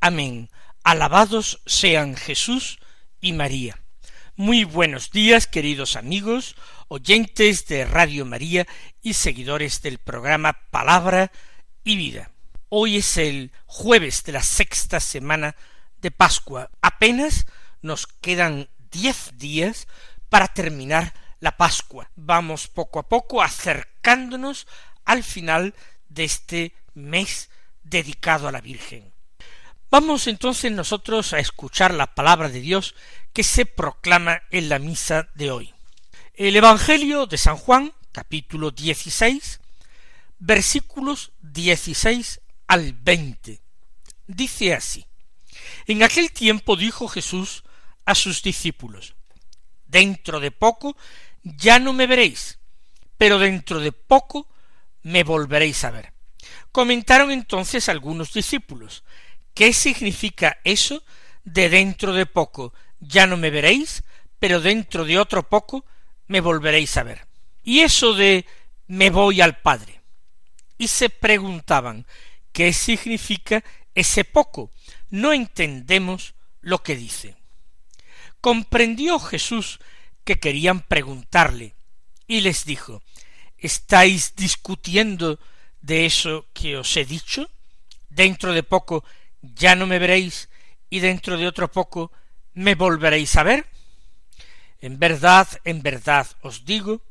Amén. Alabados sean Jesús y María. Muy buenos días, queridos amigos, oyentes de Radio María y seguidores del programa Palabra y Vida. Hoy es el jueves de la sexta semana de Pascua. Apenas nos quedan diez días para terminar la Pascua. Vamos poco a poco acercándonos al final de este mes dedicado a la Virgen. Vamos entonces nosotros a escuchar la palabra de Dios que se proclama en la misa de hoy. El Evangelio de San Juan, capítulo 16, versículos 16 al 20. Dice así. En aquel tiempo dijo Jesús a sus discípulos, Dentro de poco ya no me veréis, pero dentro de poco me volveréis a ver. Comentaron entonces algunos discípulos, ¿qué significa eso de dentro de poco ya no me veréis, pero dentro de otro poco me volveréis a ver? Y eso de me voy al Padre. Y se preguntaban, ¿qué significa ese poco? No entendemos lo que dice. Comprendió Jesús que querían preguntarle, y les dijo, ¿Estáis discutiendo de eso que os he dicho? Dentro de poco ya no me veréis y dentro de otro poco me volveréis a ver. En verdad, en verdad os digo,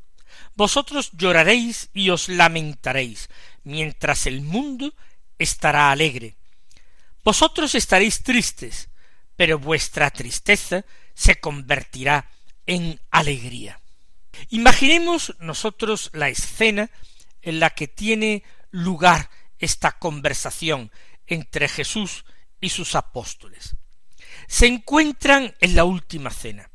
vosotros lloraréis y os lamentaréis, mientras el mundo estará alegre. Vosotros estaréis tristes, pero vuestra tristeza se convertirá en alegría. Imaginemos nosotros la escena en la que tiene lugar esta conversación entre Jesús y sus apóstoles. Se encuentran en la última cena.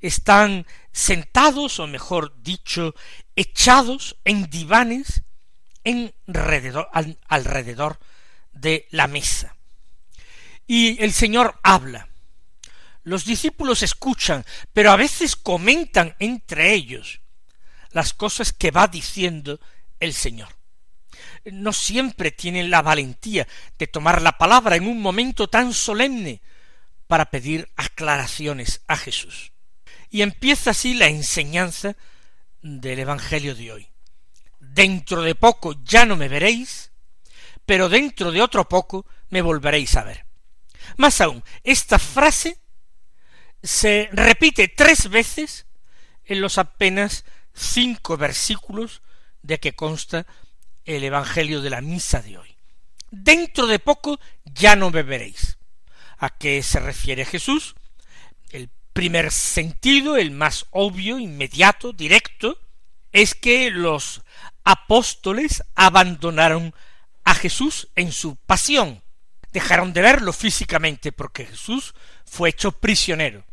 Están sentados, o mejor dicho, echados en divanes alrededor de la mesa. Y el Señor habla. Los discípulos escuchan, pero a veces comentan entre ellos las cosas que va diciendo el Señor. No siempre tienen la valentía de tomar la palabra en un momento tan solemne para pedir aclaraciones a Jesús. Y empieza así la enseñanza del Evangelio de hoy. Dentro de poco ya no me veréis, pero dentro de otro poco me volveréis a ver. Más aún, esta frase se repite tres veces en los apenas cinco versículos de que consta el Evangelio de la misa de hoy. Dentro de poco ya no me veréis. ¿A qué se refiere Jesús? El primer sentido, el más obvio, inmediato, directo, es que los apóstoles abandonaron a Jesús en su pasión. Dejaron de verlo físicamente porque Jesús fue hecho prisionero.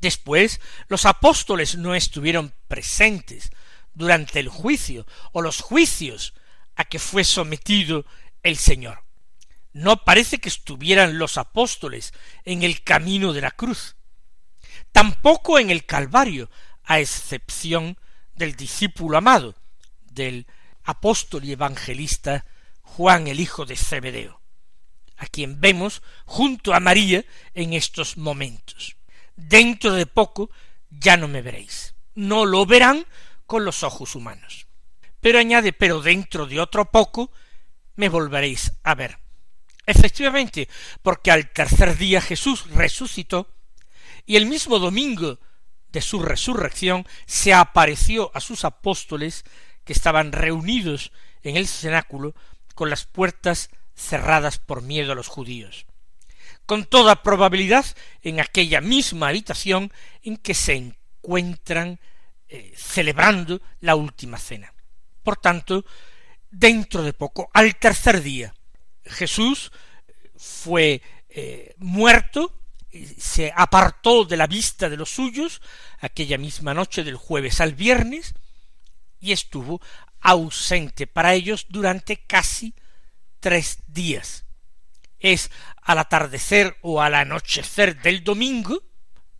Después los apóstoles no estuvieron presentes durante el juicio o los juicios a que fue sometido el Señor. No parece que estuvieran los apóstoles en el camino de la cruz, tampoco en el Calvario, a excepción del discípulo amado, del apóstol y evangelista Juan el hijo de Zebedeo, a quien vemos junto a María en estos momentos dentro de poco ya no me veréis. No lo verán con los ojos humanos. Pero añade, pero dentro de otro poco me volveréis a ver. Efectivamente, porque al tercer día Jesús resucitó y el mismo domingo de su resurrección se apareció a sus apóstoles que estaban reunidos en el cenáculo con las puertas cerradas por miedo a los judíos con toda probabilidad en aquella misma habitación en que se encuentran eh, celebrando la última cena. Por tanto, dentro de poco, al tercer día, Jesús fue eh, muerto, se apartó de la vista de los suyos aquella misma noche del jueves al viernes y estuvo ausente para ellos durante casi tres días. Es al atardecer o al anochecer del domingo,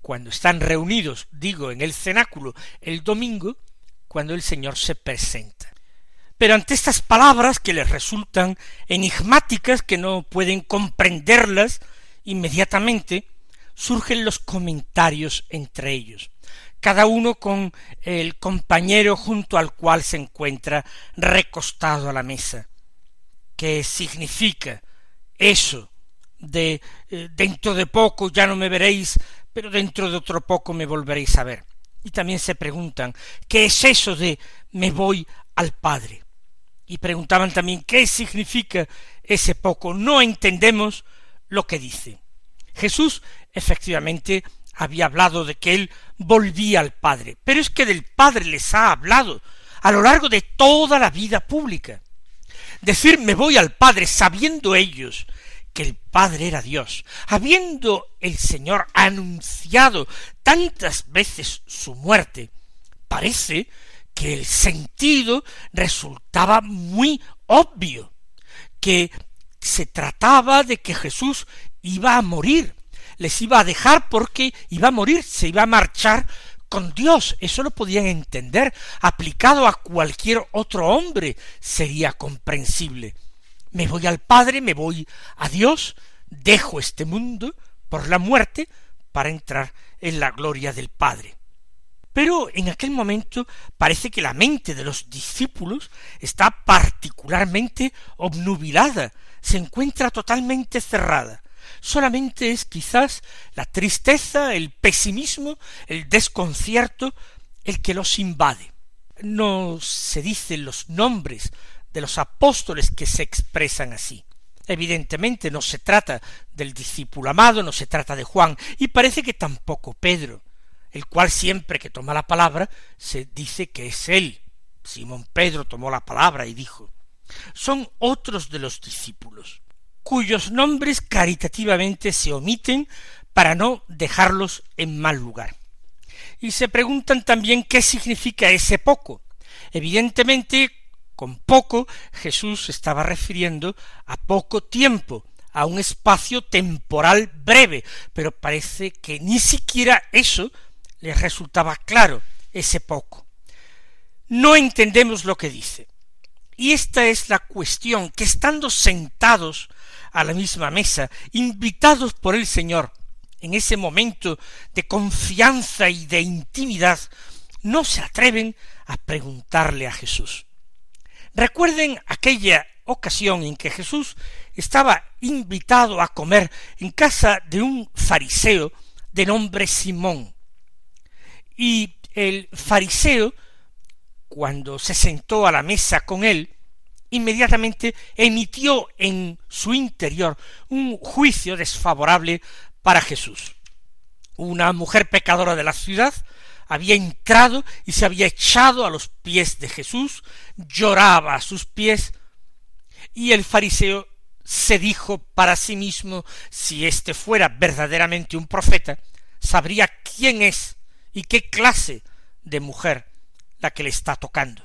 cuando están reunidos, digo, en el cenáculo el domingo, cuando el Señor se presenta. Pero ante estas palabras que les resultan enigmáticas, que no pueden comprenderlas inmediatamente, surgen los comentarios entre ellos, cada uno con el compañero junto al cual se encuentra recostado a la mesa. ¿Qué significa eso de eh, dentro de poco ya no me veréis, pero dentro de otro poco me volveréis a ver? Y también se preguntan, ¿qué es eso de me voy al Padre? Y preguntaban también, ¿qué significa ese poco? No entendemos lo que dice. Jesús efectivamente había hablado de que él volvía al Padre, pero es que del Padre les ha hablado a lo largo de toda la vida pública. Decir me voy al Padre sabiendo ellos que el Padre era Dios, habiendo el Señor anunciado tantas veces su muerte, parece que el sentido resultaba muy obvio, que se trataba de que Jesús iba a morir, les iba a dejar porque iba a morir, se iba a marchar con Dios. Eso lo podían entender. Aplicado a cualquier otro hombre sería comprensible. Me voy al Padre, me voy a Dios, dejo este mundo por la muerte para entrar en la gloria del Padre. Pero en aquel momento parece que la mente de los discípulos está particularmente obnubilada, se encuentra totalmente cerrada solamente es quizás la tristeza, el pesimismo, el desconcierto, el que los invade. No se dicen los nombres de los apóstoles que se expresan así. Evidentemente no se trata del discípulo amado, no se trata de Juan, y parece que tampoco Pedro, el cual siempre que toma la palabra se dice que es él. Simón Pedro tomó la palabra y dijo. Son otros de los discípulos cuyos nombres caritativamente se omiten para no dejarlos en mal lugar. Y se preguntan también qué significa ese poco. Evidentemente, con poco Jesús estaba refiriendo a poco tiempo, a un espacio temporal breve, pero parece que ni siquiera eso les resultaba claro, ese poco. No entendemos lo que dice. Y esta es la cuestión, que estando sentados a la misma mesa, invitados por el Señor, en ese momento de confianza y de intimidad, no se atreven a preguntarle a Jesús. Recuerden aquella ocasión en que Jesús estaba invitado a comer en casa de un fariseo de nombre Simón. Y el fariseo, cuando se sentó a la mesa con él, inmediatamente emitió en su interior un juicio desfavorable para Jesús. Una mujer pecadora de la ciudad había entrado y se había echado a los pies de Jesús, lloraba a sus pies, y el fariseo se dijo para sí mismo, si éste fuera verdaderamente un profeta, sabría quién es y qué clase de mujer la que le está tocando.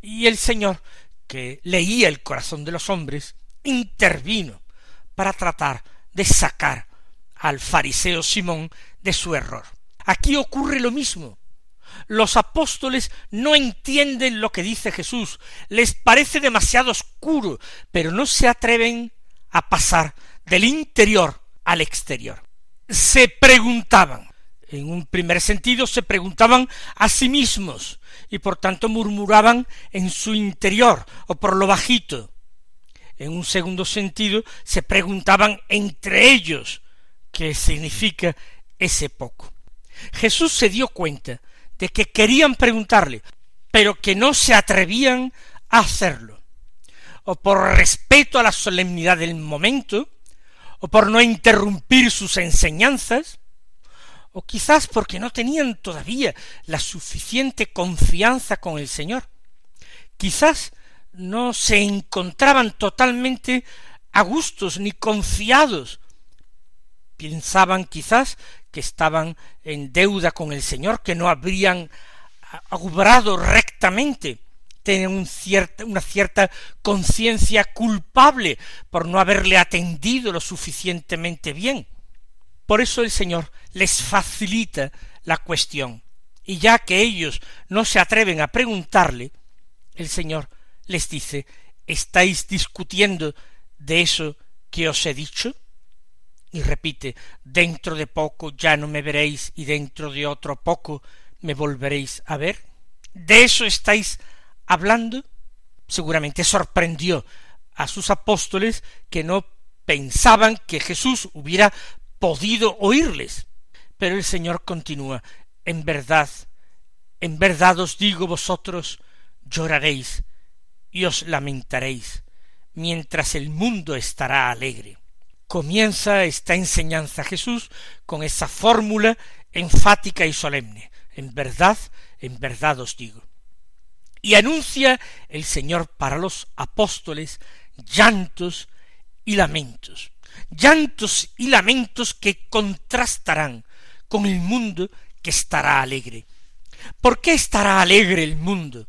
Y el Señor que leía el corazón de los hombres, intervino para tratar de sacar al fariseo Simón de su error. Aquí ocurre lo mismo. Los apóstoles no entienden lo que dice Jesús, les parece demasiado oscuro, pero no se atreven a pasar del interior al exterior. Se preguntaban, en un primer sentido se preguntaban a sí mismos y por tanto murmuraban en su interior o por lo bajito. En un segundo sentido se preguntaban entre ellos qué significa ese poco. Jesús se dio cuenta de que querían preguntarle, pero que no se atrevían a hacerlo, o por respeto a la solemnidad del momento, o por no interrumpir sus enseñanzas, o quizás porque no tenían todavía la suficiente confianza con el Señor. Quizás no se encontraban totalmente a gustos ni confiados. Pensaban quizás que estaban en deuda con el Señor, que no habrían obrado rectamente, tenían una cierta conciencia culpable por no haberle atendido lo suficientemente bien. Por eso el Señor les facilita la cuestión. Y ya que ellos no se atreven a preguntarle, el Señor les dice, ¿estáis discutiendo de eso que os he dicho? Y repite, dentro de poco ya no me veréis y dentro de otro poco me volveréis a ver. ¿De eso estáis hablando? Seguramente sorprendió a sus apóstoles que no pensaban que Jesús hubiera podido oírles. Pero el Señor continúa, en verdad, en verdad os digo vosotros, lloraréis y os lamentaréis, mientras el mundo estará alegre. Comienza esta enseñanza Jesús con esa fórmula enfática y solemne. En verdad, en verdad os digo. Y anuncia el Señor para los apóstoles llantos y lamentos, llantos y lamentos que contrastarán con el mundo que estará alegre. ¿Por qué estará alegre el mundo?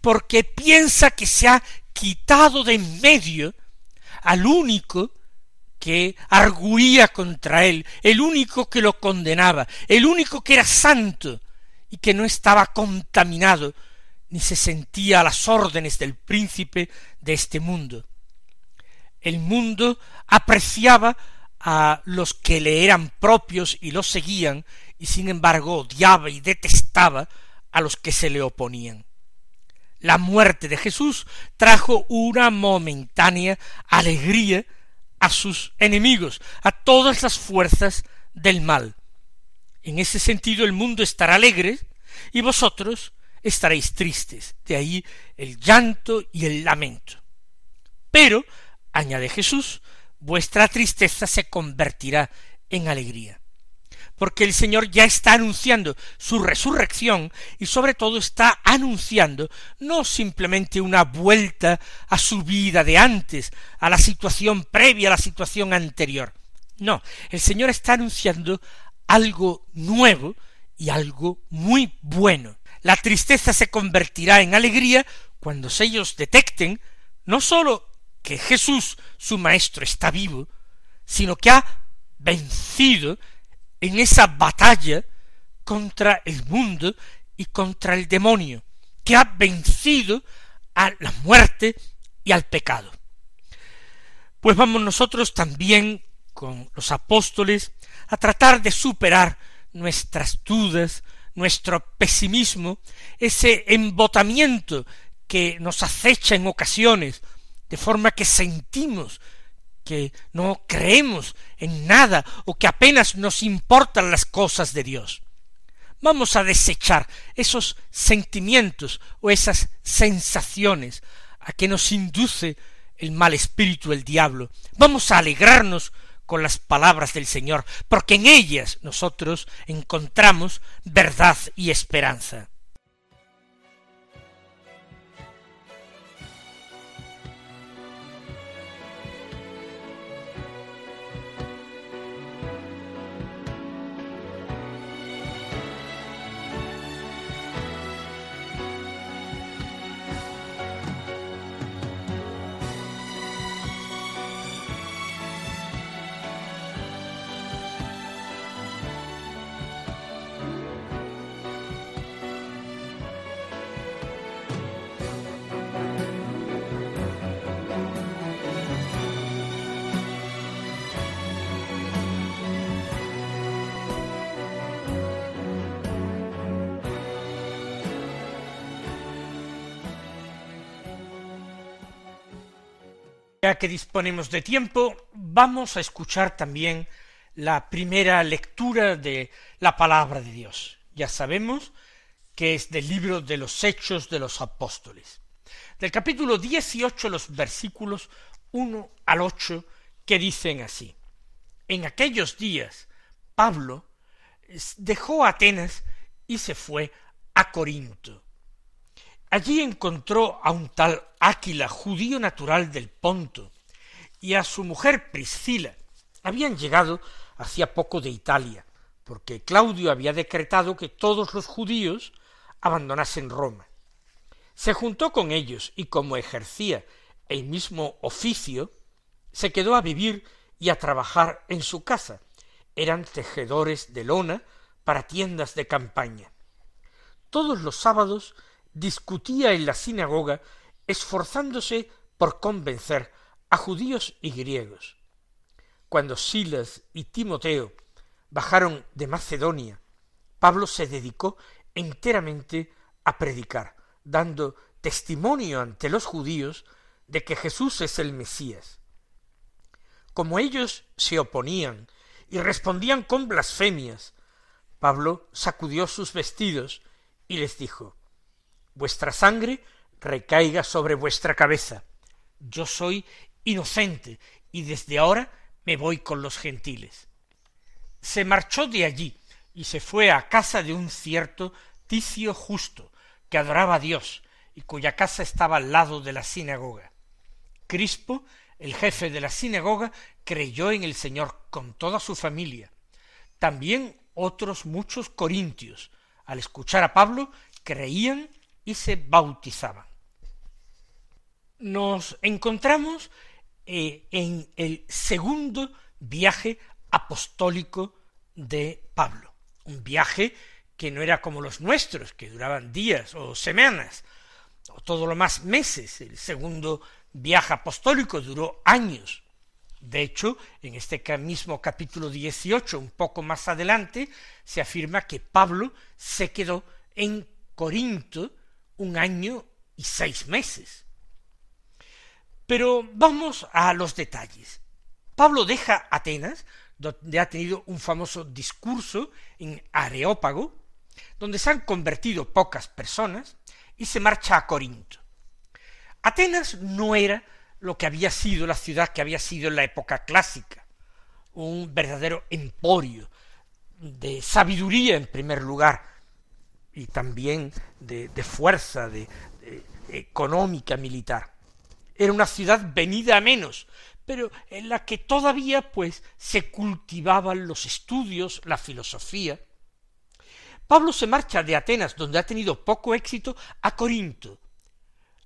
Porque piensa que se ha quitado de en medio al único que arguía contra él, el único que lo condenaba, el único que era santo y que no estaba contaminado ni se sentía a las órdenes del príncipe de este mundo. El mundo apreciaba a los que le eran propios y los seguían, y sin embargo odiaba y detestaba a los que se le oponían. La muerte de Jesús trajo una momentánea alegría a sus enemigos, a todas las fuerzas del mal. En ese sentido el mundo estará alegre y vosotros estaréis tristes. De ahí el llanto y el lamento. Pero, añade Jesús, vuestra tristeza se convertirá en alegría. Porque el Señor ya está anunciando su resurrección y sobre todo está anunciando no simplemente una vuelta a su vida de antes, a la situación previa, a la situación anterior. No, el Señor está anunciando algo nuevo y algo muy bueno. La tristeza se convertirá en alegría cuando ellos detecten no sólo que Jesús, su Maestro, está vivo, sino que ha vencido en esa batalla contra el mundo y contra el demonio, que ha vencido a la muerte y al pecado. Pues vamos nosotros también con los apóstoles a tratar de superar nuestras dudas, nuestro pesimismo, ese embotamiento que nos acecha en ocasiones de forma que sentimos que no creemos en nada o que apenas nos importan las cosas de Dios. Vamos a desechar esos sentimientos o esas sensaciones a que nos induce el mal espíritu, el diablo. Vamos a alegrarnos con las palabras del Señor, porque en ellas nosotros encontramos verdad y esperanza. Ya que disponemos de tiempo, vamos a escuchar también la primera lectura de la palabra de Dios. Ya sabemos que es del libro de los Hechos de los Apóstoles. Del capítulo 18, los versículos 1 al 8, que dicen así. En aquellos días, Pablo dejó Atenas y se fue a Corinto Allí encontró a un tal Áquila, judío natural del Ponto, y a su mujer Priscila. Habían llegado hacía poco de Italia, porque Claudio había decretado que todos los judíos abandonasen Roma. Se juntó con ellos y como ejercía el mismo oficio, se quedó a vivir y a trabajar en su casa. Eran tejedores de lona para tiendas de campaña. Todos los sábados discutía en la sinagoga esforzándose por convencer a judíos y griegos. Cuando Silas y Timoteo bajaron de Macedonia, Pablo se dedicó enteramente a predicar, dando testimonio ante los judíos de que Jesús es el Mesías. Como ellos se oponían y respondían con blasfemias, Pablo sacudió sus vestidos y les dijo Vuestra sangre recaiga sobre vuestra cabeza. Yo soy inocente y desde ahora me voy con los gentiles. Se marchó de allí y se fue a casa de un cierto Ticio justo, que adoraba a Dios y cuya casa estaba al lado de la sinagoga. Crispo, el jefe de la sinagoga, creyó en el Señor con toda su familia. También otros muchos corintios, al escuchar a Pablo, creían y se bautizaban. Nos encontramos eh, en el segundo viaje apostólico de Pablo, un viaje que no era como los nuestros, que duraban días o semanas, o todo lo más meses. El segundo viaje apostólico duró años. De hecho, en este mismo capítulo 18, un poco más adelante, se afirma que Pablo se quedó en Corinto un año y seis meses. Pero vamos a los detalles. Pablo deja Atenas, donde ha tenido un famoso discurso en Areópago, donde se han convertido pocas personas, y se marcha a Corinto. Atenas no era lo que había sido la ciudad que había sido en la época clásica, un verdadero emporio de sabiduría en primer lugar, y también de, fuerza, de económica, militar. Era una ciudad venida a menos, pero en la que todavía pues se cultivaban los estudios, la filosofía, Pablo se marcha de Atenas, donde ha tenido poco éxito, a Corinto.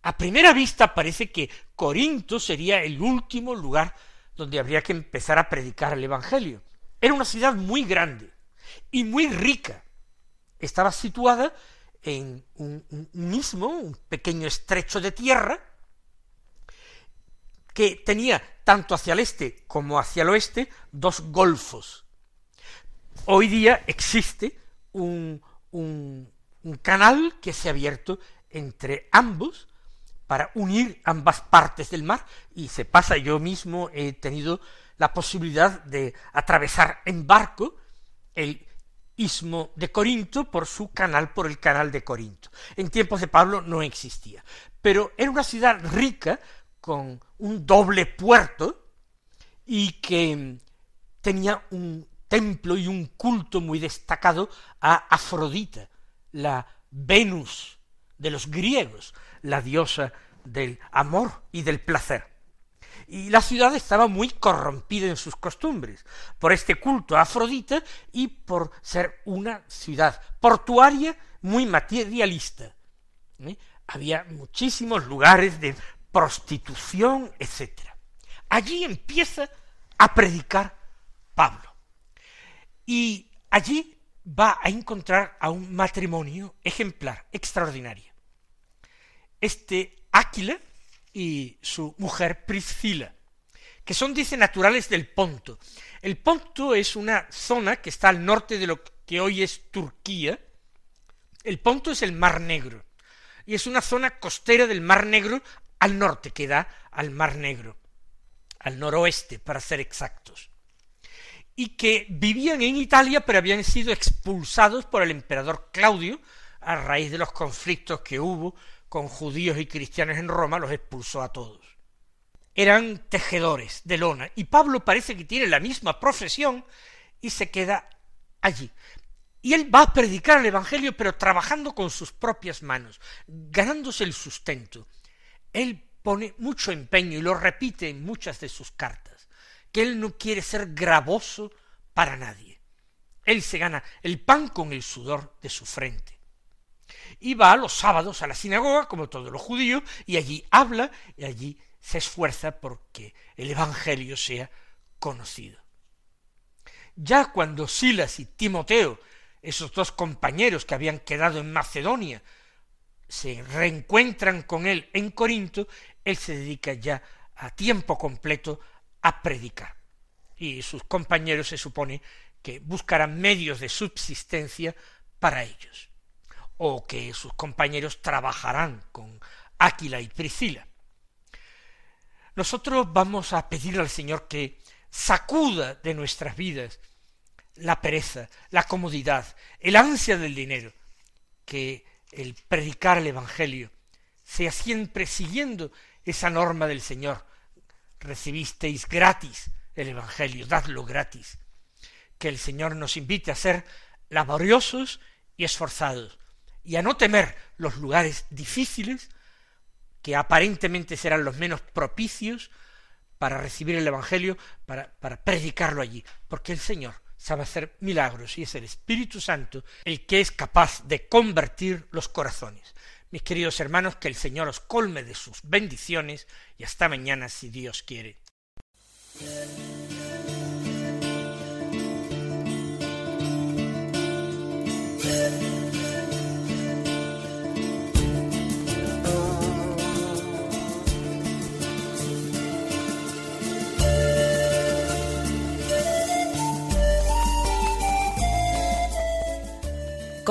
A primera vista parece que Corinto sería el último lugar donde habría que empezar a predicar el Evangelio. Era una ciudad muy grande y muy rica. Estaba situada en un, un mismo, un pequeño estrecho de tierra, que tenía tanto hacia el este como hacia el oeste dos golfos. Hoy día existe un, canal que se ha abierto entre ambos para unir ambas partes del mar y se pasa yo mismo he tenido la posibilidad de atravesar en barco el istmo de Corinto por su canal, por el canal de Corinto. En tiempos de Pablo no existía, pero era una ciudad rica con un doble puerto y que tenía un templo y un culto muy destacado a Afrodita, la Venus de los griegos, la diosa del amor y del placer. Y la ciudad estaba muy corrompida en sus costumbres por este culto a Afrodita y por ser una ciudad portuaria muy materialista. ¿eh? Había muchísimos lugares de prostitución, etc. Allí empieza a predicar Pablo. Y allí va a encontrar a un matrimonio ejemplar, extraordinario. Este Áquila y su mujer Priscila, que son, dice, naturales del Ponto. El Ponto es una zona que está al norte de lo que hoy es Turquía. El Ponto es el Mar Negro, y es una zona costera del Mar Negro al norte, que da al Mar Negro, al noroeste, para ser exactos y que vivían en Italia pero habían sido expulsados por el emperador Claudio a raíz de los conflictos que hubo con judíos y cristianos en Roma, los expulsó a todos. Eran tejedores de lona y Pablo parece que tiene la misma profesión y se queda allí. Y él va a predicar el Evangelio pero trabajando con sus propias manos, ganándose el sustento. Él pone mucho empeño y lo repite en muchas de sus cartas, que él no quiere ser gravoso para nadie. Él se gana el pan con el sudor de su frente. Va los sábados a la sinagoga, como todos los judíos, y allí habla y allí se esfuerza porque el Evangelio sea conocido. Ya cuando Silas y Timoteo, esos dos compañeros que habían quedado en Macedonia, se reencuentran con él en Corinto, él se dedica ya a tiempo completo a predicar. Y sus compañeros se supone que buscarán medios de subsistencia para ellos, o que sus compañeros trabajarán con Áquila y Priscila. Nosotros vamos a pedir al Señor que sacuda de nuestras vidas la pereza, la comodidad, el ansia del dinero, que el predicar el Evangelio sea siempre siguiendo esa norma del Señor. Recibisteis gratis el Evangelio, dadlo gratis. Que el Señor nos invite a ser laboriosos y esforzados, y a no temer los lugares difíciles, que aparentemente serán los menos propicios para recibir el Evangelio, para, para predicarlo allí, porque el Señor sabe hacer milagros y es el Espíritu Santo el que es capaz de convertir los corazones. Mis queridos hermanos, que el Señor os colme de sus bendiciones y hasta mañana si Dios quiere.